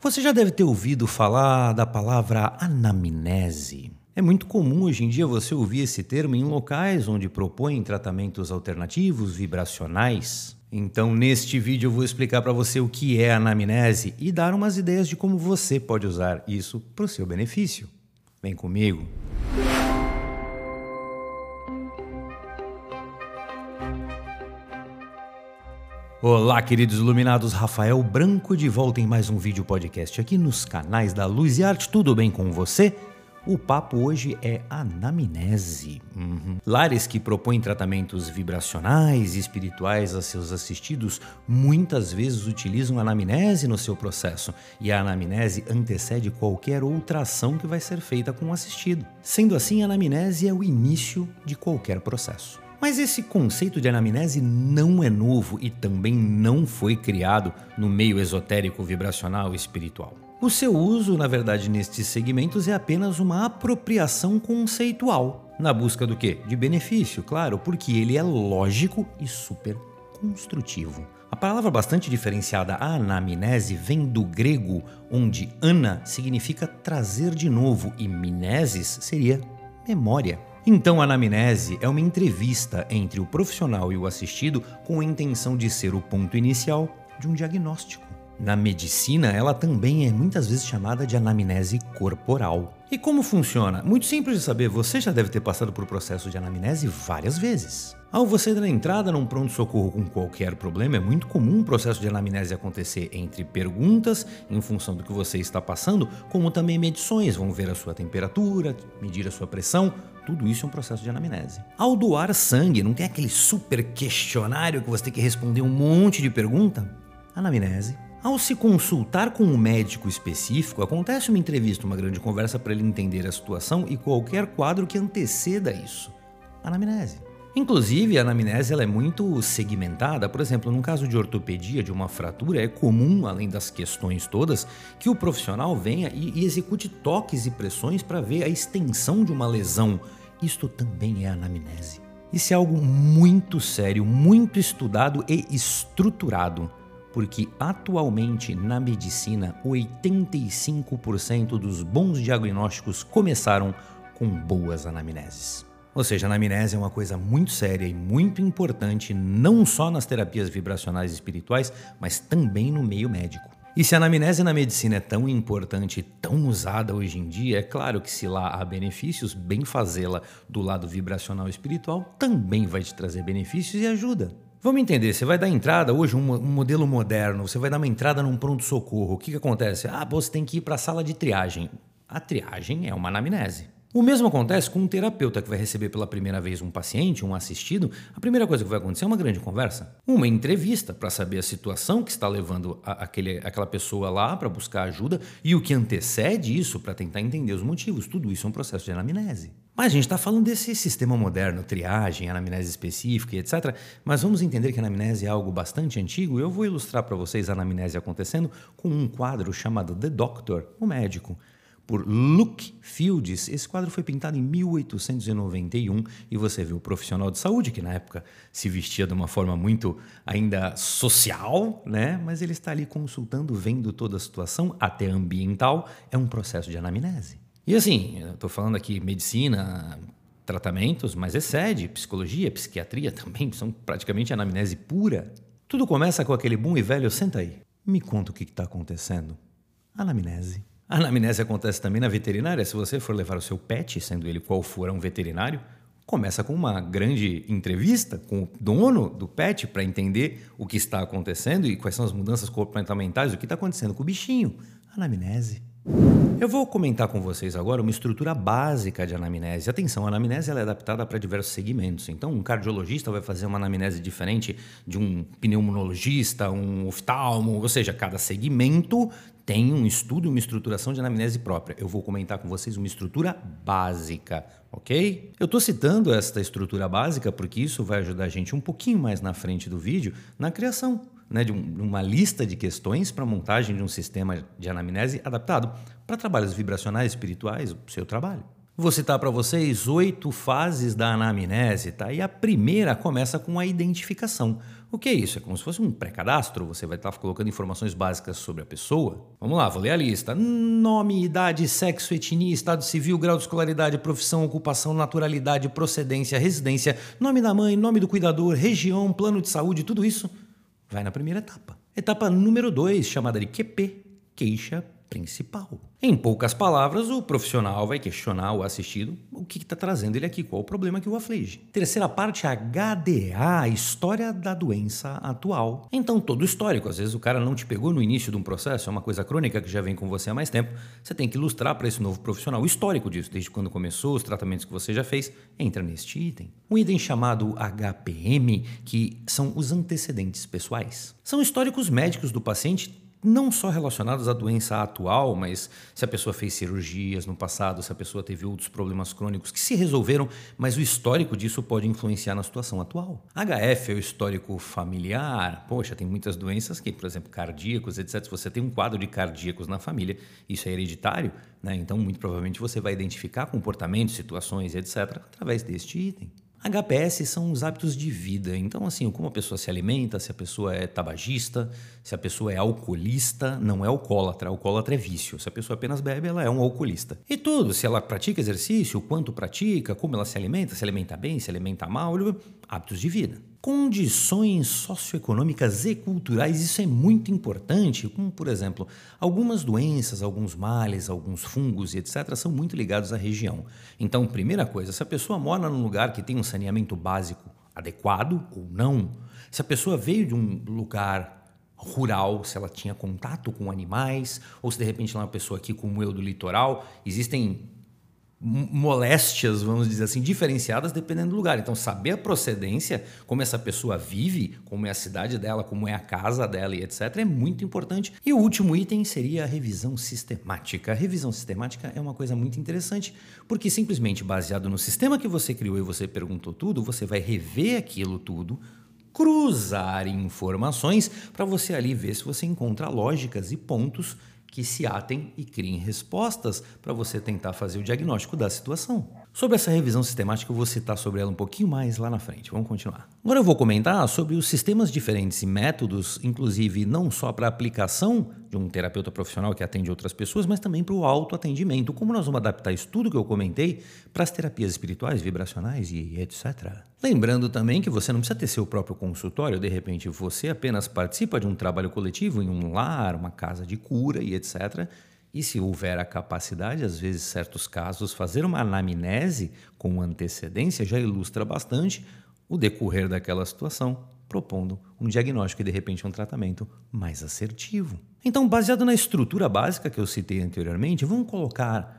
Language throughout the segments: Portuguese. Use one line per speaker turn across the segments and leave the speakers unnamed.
Você já deve ter ouvido falar da palavra anamnese. É muito comum hoje em dia você ouvir esse termo em locais onde propõem tratamentos alternativos vibracionais. Então, neste vídeo eu vou explicar para você o que é anamnese e dar umas ideias de como você pode usar isso para o seu benefício. Vem comigo. Olá, queridos iluminados, Rafael Branco de volta em mais um vídeo podcast aqui nos canais da Luz e Arte. Tudo bem com você? O papo hoje é anamnese. Uhum. Lares que propõem tratamentos vibracionais e espirituais a seus assistidos muitas vezes utilizam anamnese no seu processo e a anamnese antecede qualquer outra ação que vai ser feita com o assistido. Sendo assim, a anamnese é o início de qualquer processo. Mas esse conceito de anamnese não é novo e também não foi criado no meio esotérico, vibracional espiritual. O seu uso, na verdade, nestes segmentos é apenas uma apropriação conceitual, na busca do quê? De benefício, claro, porque ele é lógico e super construtivo. A palavra bastante diferenciada anamnese vem do grego, onde ana significa trazer de novo e mineses seria memória. Então, a anamnese é uma entrevista entre o profissional e o assistido com a intenção de ser o ponto inicial de um diagnóstico. Na medicina, ela também é muitas vezes chamada de anamnese corporal. E como funciona? Muito simples de saber, você já deve ter passado por processo de anamnese várias vezes. Ao você dar entrada num pronto-socorro com qualquer problema, é muito comum o processo de anamnese acontecer entre perguntas, em função do que você está passando, como também medições, vão ver a sua temperatura, medir a sua pressão, tudo isso é um processo de anamnese. Ao doar sangue, não tem aquele super questionário que você tem que responder um monte de pergunta? Anamnese. Ao se consultar com um médico específico, acontece uma entrevista, uma grande conversa para ele entender a situação e qualquer quadro que anteceda isso. Anamnese. Inclusive, a anamnese ela é muito segmentada. Por exemplo, num caso de ortopedia, de uma fratura, é comum, além das questões todas, que o profissional venha e, e execute toques e pressões para ver a extensão de uma lesão. Isto também é anamnese. Isso é algo muito sério, muito estudado e estruturado, porque atualmente na medicina 85% dos bons diagnósticos começaram com boas anamneses. Ou seja, a anamnese é uma coisa muito séria e muito importante, não só nas terapias vibracionais espirituais, mas também no meio médico. E se a anamnese na medicina é tão importante tão usada hoje em dia, é claro que se lá há benefícios, bem fazê-la do lado vibracional espiritual também vai te trazer benefícios e ajuda. Vamos entender, você vai dar entrada hoje, um, um modelo moderno, você vai dar uma entrada num pronto-socorro. O que, que acontece? Ah, você tem que ir para a sala de triagem. A triagem é uma anamnese. O mesmo acontece com um terapeuta que vai receber pela primeira vez um paciente, um assistido. A primeira coisa que vai acontecer é uma grande conversa, uma entrevista para saber a situação que está levando a, aquele, aquela pessoa lá para buscar ajuda e o que antecede isso para tentar entender os motivos. Tudo isso é um processo de anamnese. Mas a gente está falando desse sistema moderno, triagem, anamnese específica etc. Mas vamos entender que a anamnese é algo bastante antigo. Eu vou ilustrar para vocês a anamnese acontecendo com um quadro chamado The Doctor, o médico por Luke Fields. Esse quadro foi pintado em 1891 e você vê o profissional de saúde que na época se vestia de uma forma muito ainda social, né? Mas ele está ali consultando, vendo toda a situação, até ambiental, é um processo de anamnese. E assim, estou falando aqui medicina, tratamentos, mas excede psicologia, psiquiatria também, são praticamente anamnese pura. Tudo começa com aquele bom e velho, senta aí, me conta o que está acontecendo. Anamnese. A anamnese acontece também na veterinária. Se você for levar o seu pet, sendo ele qual for um veterinário, começa com uma grande entrevista com o dono do pet para entender o que está acontecendo e quais são as mudanças comportamentais, o que está acontecendo com o bichinho. Anamnese. Eu vou comentar com vocês agora uma estrutura básica de anamnese. Atenção, a anamnese é adaptada para diversos segmentos. Então, um cardiologista vai fazer uma anamnese diferente de um pneumologista, um oftalmo, ou seja, cada segmento tem um estudo e uma estruturação de anamnese própria. Eu vou comentar com vocês uma estrutura básica, ok? Eu estou citando esta estrutura básica porque isso vai ajudar a gente um pouquinho mais na frente do vídeo na criação né, de, um, uma lista de questões para montagem de um sistema de anamnese adaptado para trabalhos vibracionais espirituais, o seu trabalho. Vou citar para vocês oito fases da anamnese, tá? E a primeira começa com a identificação. O que é isso? É como se fosse um pré-cadastro, você vai estar colocando informações básicas sobre a pessoa. Vamos lá, vou ler a lista. Nome, idade, sexo, etnia, estado civil, grau de escolaridade, profissão, ocupação, naturalidade, procedência, residência, nome da mãe, nome do cuidador, região, plano de saúde, tudo isso vai na primeira etapa. Etapa número 2, chamada de QP, queixa principal. Em poucas palavras, o profissional vai questionar o assistido o que está trazendo ele aqui, qual o problema que o aflige. Terceira parte, HDA, a história da doença atual. Então, todo histórico, às vezes o cara não te pegou no início de um processo, é uma coisa crônica que já vem com você há mais tempo, você tem que ilustrar para esse novo profissional o histórico disso, desde quando começou, os tratamentos que você já fez, entra neste item. Um item chamado HPM, que são os antecedentes pessoais. São históricos médicos do paciente não só relacionados à doença atual, mas se a pessoa fez cirurgias no passado, se a pessoa teve outros problemas crônicos que se resolveram, mas o histórico disso pode influenciar na situação atual. HF é o histórico familiar. Poxa, tem muitas doenças que, por exemplo, cardíacos, etc. Se você tem um quadro de cardíacos na família, isso é hereditário, né? então muito provavelmente você vai identificar comportamentos, situações, etc., através deste item. HPS são os hábitos de vida. Então, assim, como a pessoa se alimenta, se a pessoa é tabagista, se a pessoa é alcoolista, não é alcoólatra. Alcoólatra é vício. Se a pessoa apenas bebe, ela é um alcoolista. E tudo, se ela pratica exercício, quanto pratica, como ela se alimenta, se alimenta bem, se alimenta mal, hábitos de vida. Condições socioeconômicas e culturais, isso é muito importante, como por exemplo, algumas doenças, alguns males, alguns fungos e etc., são muito ligados à região. Então, primeira coisa, se a pessoa mora num lugar que tem um saneamento básico adequado ou não, se a pessoa veio de um lugar rural, se ela tinha contato com animais, ou se de repente ela é uma pessoa aqui como eu do litoral, existem moléstias, vamos dizer assim, diferenciadas dependendo do lugar. Então, saber a procedência, como essa pessoa vive, como é a cidade dela, como é a casa dela e etc., é muito importante. E o último item seria a revisão sistemática. A revisão sistemática é uma coisa muito interessante, porque simplesmente baseado no sistema que você criou e você perguntou tudo, você vai rever aquilo tudo cruzar informações para você ali ver se você encontra lógicas e pontos que se atem e criem respostas para você tentar fazer o diagnóstico da situação. Sobre essa revisão sistemática, eu vou citar sobre ela um pouquinho mais lá na frente. Vamos continuar. Agora eu vou comentar sobre os sistemas diferentes e métodos, inclusive não só para a aplicação de um terapeuta profissional que atende outras pessoas, mas também para o autoatendimento. Como nós vamos adaptar isso tudo que eu comentei para as terapias espirituais, vibracionais e etc. Lembrando também que você não precisa ter seu próprio consultório, de repente você apenas participa de um trabalho coletivo em um lar, uma casa de cura e etc e se houver a capacidade, às vezes, certos casos, fazer uma anamnese com antecedência já ilustra bastante o decorrer daquela situação, propondo um diagnóstico e, de repente, um tratamento mais assertivo. Então, baseado na estrutura básica que eu citei anteriormente, vamos colocar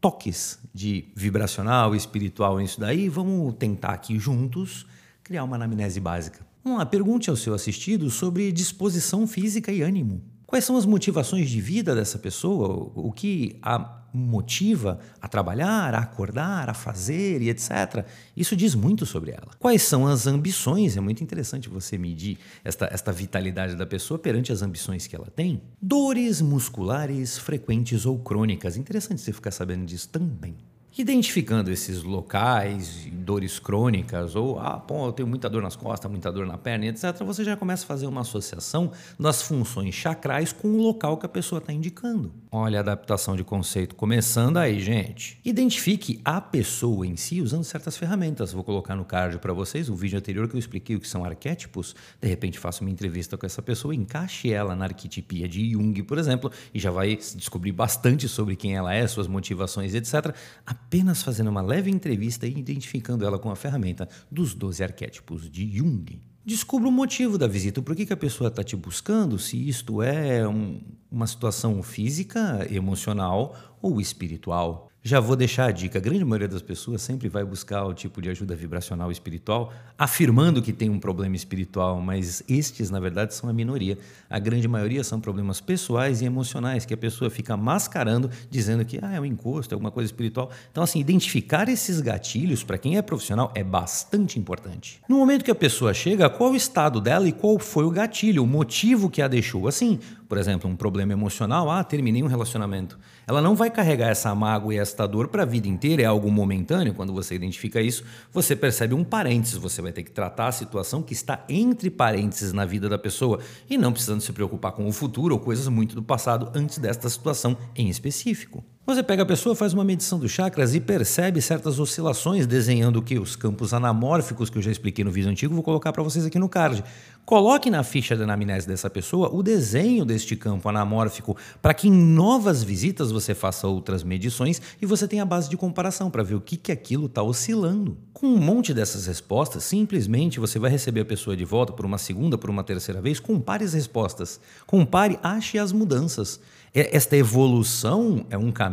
toques de vibracional espiritual nisso daí, vamos tentar aqui juntos criar uma anamnese básica. Vamos lá, pergunte ao seu assistido sobre disposição física e ânimo. Quais são as motivações de vida dessa pessoa? O que a motiva a trabalhar, a acordar, a fazer e etc. Isso diz muito sobre ela. Quais são as ambições? É muito interessante você medir esta, esta vitalidade da pessoa perante as ambições que ela tem. Dores musculares frequentes ou crônicas. Interessante você ficar sabendo disso também. Identificando esses locais, dores crônicas, ou, ah, pô, eu tenho muita dor nas costas, muita dor na perna, etc., você já começa a fazer uma associação das funções chacrais com o local que a pessoa está indicando. Olha a adaptação de conceito começando aí, gente. Identifique a pessoa em si usando certas ferramentas. Vou colocar no card para vocês o vídeo anterior que eu expliquei o que são arquétipos. De repente, faço uma entrevista com essa pessoa, encaixe ela na arquetipia de Jung, por exemplo, e já vai descobrir bastante sobre quem ela é, suas motivações, etc apenas fazendo uma leve entrevista e identificando ela com a ferramenta dos 12 arquétipos de Jung. Descubra o motivo da visita, por que, que a pessoa está te buscando, se isto é um, uma situação física, emocional ou espiritual. Já vou deixar a dica: a grande maioria das pessoas sempre vai buscar o tipo de ajuda vibracional espiritual, afirmando que tem um problema espiritual, mas estes, na verdade, são a minoria. A grande maioria são problemas pessoais e emocionais que a pessoa fica mascarando, dizendo que ah, é um encosto, é alguma coisa espiritual. Então, assim, identificar esses gatilhos para quem é profissional é bastante importante. No momento que a pessoa chega, qual o estado dela e qual foi o gatilho, o motivo que a deixou assim? Por exemplo, um problema emocional, ah, terminei um relacionamento. Ela não vai carregar essa mágoa e esta dor para a vida inteira, é algo momentâneo. Quando você identifica isso, você percebe um parênteses, você vai ter que tratar a situação que está entre parênteses na vida da pessoa e não precisando se preocupar com o futuro ou coisas muito do passado antes desta situação em específico. Você pega a pessoa, faz uma medição dos chakras e percebe certas oscilações, desenhando o que? Os campos anamórficos que eu já expliquei no vídeo antigo, vou colocar para vocês aqui no card. Coloque na ficha de anamnese dessa pessoa o desenho deste campo anamórfico para que em novas visitas você faça outras medições e você tenha base de comparação para ver o que, que aquilo está oscilando. Com um monte dessas respostas, simplesmente você vai receber a pessoa de volta por uma segunda, por uma terceira vez, compare as respostas. Compare, ache as mudanças. É, esta evolução é um caminho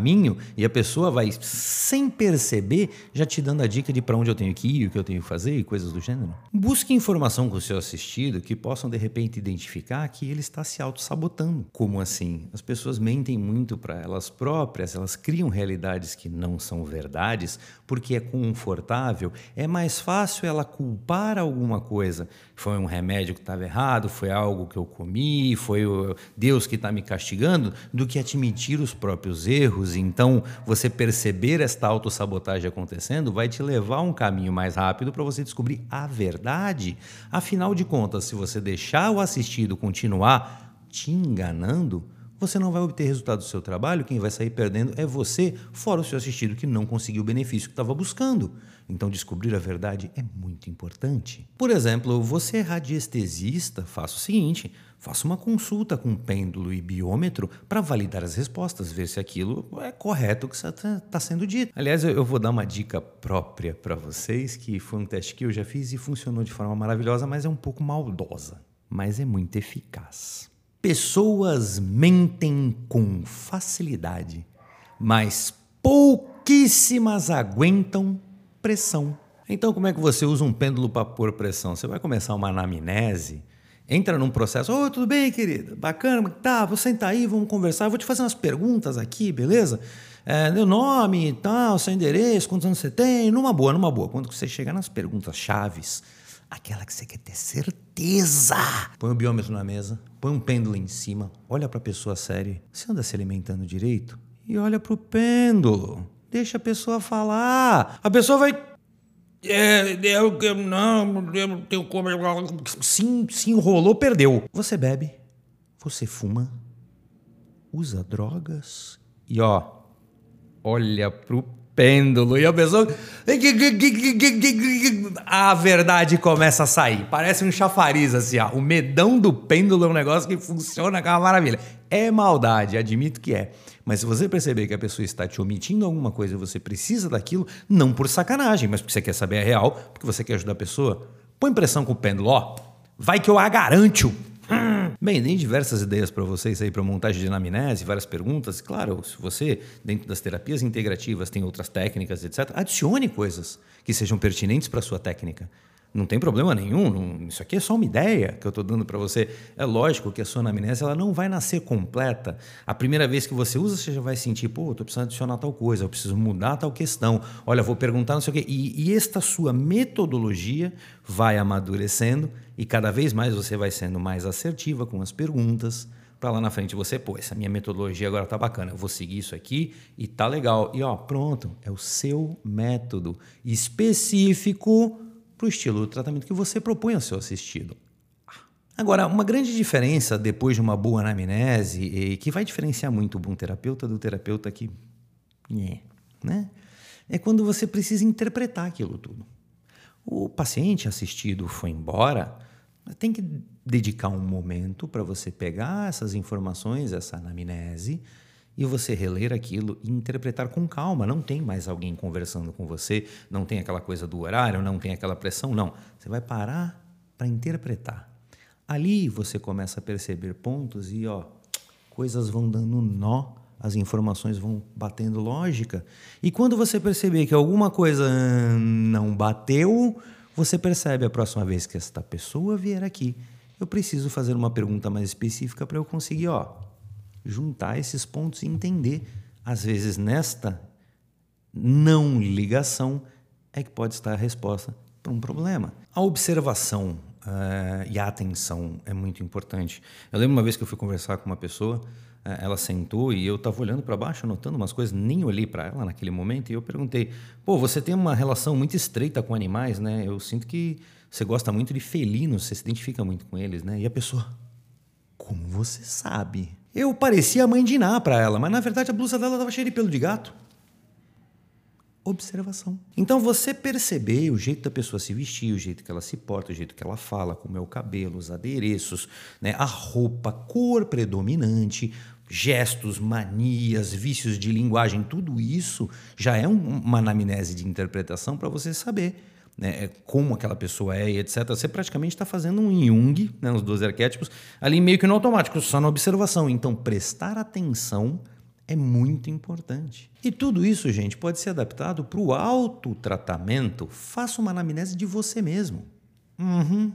e a pessoa vai, sem perceber, já te dando a dica de para onde eu tenho que ir, o que eu tenho que fazer e coisas do gênero. Busque informação com o seu assistido que possam de repente identificar que ele está se auto-sabotando. Como assim? As pessoas mentem muito para elas próprias, elas criam realidades que não são verdades porque é confortável. É mais fácil ela culpar alguma coisa. Foi um remédio que estava errado, foi algo que eu comi, foi Deus que está me castigando do que admitir os próprios erros. Então, você perceber esta autossabotagem acontecendo vai te levar um caminho mais rápido para você descobrir a verdade. Afinal de contas, se você deixar o assistido continuar te enganando, você não vai obter resultado do seu trabalho, quem vai sair perdendo é você, fora o seu assistido que não conseguiu o benefício que estava buscando. Então, descobrir a verdade é muito importante. Por exemplo, você é radiestesista, faça o seguinte: faça uma consulta com pêndulo e biômetro para validar as respostas, ver se aquilo é correto que está tá sendo dito. Aliás, eu vou dar uma dica própria para vocês, que foi um teste que eu já fiz e funcionou de forma maravilhosa, mas é um pouco maldosa, mas é muito eficaz. Pessoas mentem com facilidade, mas pouquíssimas aguentam pressão. Então, como é que você usa um pêndulo para pôr pressão? Você vai começar uma anamnese, entra num processo. Oh, tudo bem, querida? Bacana, tá, vou sentar aí, vamos conversar. Vou te fazer umas perguntas aqui, beleza? É, meu nome e tal, seu endereço, quantos anos você tem? Numa boa, numa boa. Quando você chegar nas perguntas chaves, aquela que você quer ter certeza. Põe o biômetro na mesa, põe um pêndulo em cima, olha para a pessoa séria. Você anda se alimentando direito? E olha para o pêndulo. Deixa a pessoa falar. A pessoa vai. É, eu, eu não, eu não tenho como. Sim, se enrolou, perdeu. Você bebe, você fuma, usa drogas e ó, olha pro pêndulo. E a pessoa. A verdade começa a sair. Parece um chafariz assim, ó. O medão do pêndulo é um negócio que funciona com uma maravilha. É maldade, admito que é. Mas se você perceber que a pessoa está te omitindo alguma coisa e você precisa daquilo, não por sacanagem, mas porque você quer saber a real, porque você quer ajudar a pessoa, põe pressão com o pêndulo, ó. Vai que eu a garanto. Bem, tem diversas ideias para vocês aí para montagem de anamnese, várias perguntas. Claro, se você, dentro das terapias integrativas, tem outras técnicas, etc., adicione coisas que sejam pertinentes para a sua técnica. Não tem problema nenhum, não, isso aqui é só uma ideia que eu estou dando para você. É lógico que a sua anamnese ela não vai nascer completa. A primeira vez que você usa, você já vai sentir, pô, estou precisando adicionar tal coisa, eu preciso mudar tal questão. Olha, vou perguntar não sei o quê. E, e esta sua metodologia vai amadurecendo e cada vez mais você vai sendo mais assertiva com as perguntas, para lá na frente você, pô, essa minha metodologia agora tá bacana, eu vou seguir isso aqui e tá legal. E ó, pronto, é o seu método específico para o estilo do tratamento que você propõe ao seu assistido. Agora, uma grande diferença depois de uma boa anamnese, e que vai diferenciar muito o bom terapeuta do terapeuta que. É, né? É quando você precisa interpretar aquilo tudo. O paciente assistido foi embora, tem que dedicar um momento para você pegar essas informações, essa anamnese, e você reler aquilo e interpretar com calma. Não tem mais alguém conversando com você, não tem aquela coisa do horário, não tem aquela pressão, não. Você vai parar para interpretar. Ali você começa a perceber pontos e ó, coisas vão dando nó, as informações vão batendo lógica. E quando você perceber que alguma coisa não bateu, você percebe a próxima vez que esta pessoa vier aqui, eu preciso fazer uma pergunta mais específica para eu conseguir, ó, juntar esses pontos e entender. Às vezes, nesta não ligação é que pode estar a resposta para um problema. A observação uh, e a atenção é muito importante. Eu lembro uma vez que eu fui conversar com uma pessoa, uh, ela sentou e eu estava olhando para baixo, anotando umas coisas, nem olhei para ela naquele momento e eu perguntei: pô, você tem uma relação muito estreita com animais, né? Eu sinto que você gosta muito de felinos, você se identifica muito com eles, né? E a pessoa, como você sabe? Eu parecia a mãe de Iná para ela, mas na verdade a blusa dela estava cheia de pelo de gato observação. Então você perceber o jeito da pessoa se vestir, o jeito que ela se porta, o jeito que ela fala, como é o cabelo, os adereços, né, a roupa, cor predominante, gestos, manias, vícios de linguagem, tudo isso já é um, uma anamnese de interpretação para você saber né, é como aquela pessoa é e etc. Você praticamente está fazendo um Jung, né, os 12 arquétipos, ali meio que no automático, só na observação. Então, prestar atenção é muito importante. E tudo isso, gente, pode ser adaptado para o autotratamento. Faça uma anamnese de você mesmo. Uhum.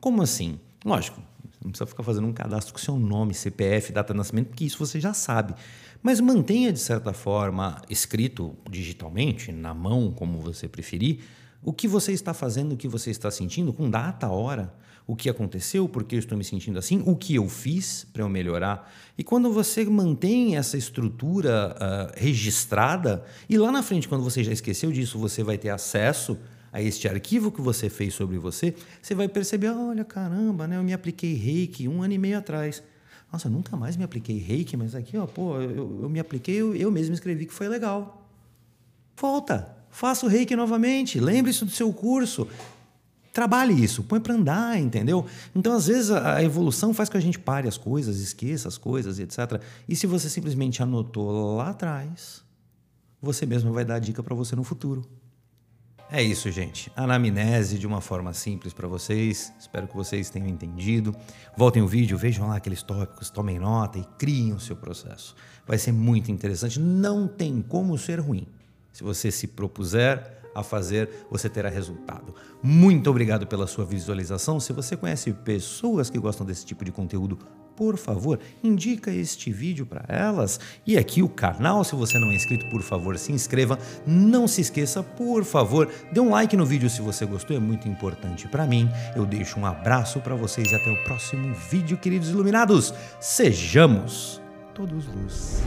Como assim? Lógico, não precisa ficar fazendo um cadastro com seu nome, CPF, data de nascimento, porque isso você já sabe. Mas mantenha, de certa forma, escrito digitalmente, na mão, como você preferir, o que você está fazendo, o que você está sentindo, com data, hora, o que aconteceu, por que eu estou me sentindo assim, o que eu fiz para eu melhorar. E quando você mantém essa estrutura uh, registrada, e lá na frente, quando você já esqueceu disso, você vai ter acesso a este arquivo que você fez sobre você, você vai perceber: olha, caramba, né, eu me apliquei reiki um ano e meio atrás. Nossa, eu nunca mais me apliquei reiki, mas aqui, ó, pô, eu, eu me apliquei, eu, eu mesmo escrevi que foi legal. Volta, Faça o reiki novamente, lembre-se do seu curso. Trabalhe isso, põe para andar, entendeu? Então, às vezes, a evolução faz com que a gente pare as coisas, esqueça as coisas, etc. E se você simplesmente anotou lá atrás, você mesmo vai dar a dica para você no futuro. É isso, gente. Anamnese de uma forma simples para vocês. Espero que vocês tenham entendido. Voltem o vídeo, vejam lá aqueles tópicos, tomem nota e criem o seu processo. Vai ser muito interessante. Não tem como ser ruim. Se você se propuser a fazer, você terá resultado. Muito obrigado pela sua visualização. Se você conhece pessoas que gostam desse tipo de conteúdo, por favor, indica este vídeo para elas. E aqui o canal, se você não é inscrito, por favor, se inscreva. Não se esqueça, por favor, dê um like no vídeo se você gostou, é muito importante para mim. Eu deixo um abraço para vocês e até o próximo vídeo, queridos iluminados. Sejamos todos luz.